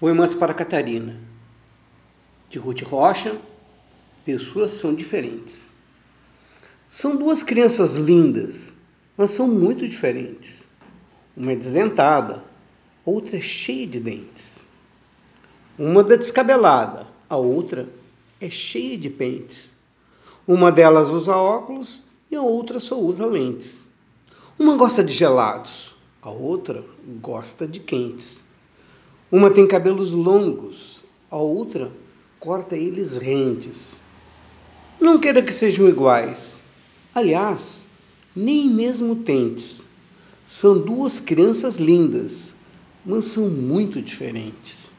Poemas para Catarina, de Ruth Rocha. Pessoas são diferentes. São duas crianças lindas, mas são muito diferentes. Uma é desdentada, outra é cheia de dentes. Uma é descabelada, a outra é cheia de pentes. Uma delas usa óculos e a outra só usa lentes. Uma gosta de gelados, a outra gosta de quentes. Uma tem cabelos longos, a outra corta eles rentes. Não queira que sejam iguais. Aliás, nem mesmo tentes. São duas crianças lindas, mas são muito diferentes.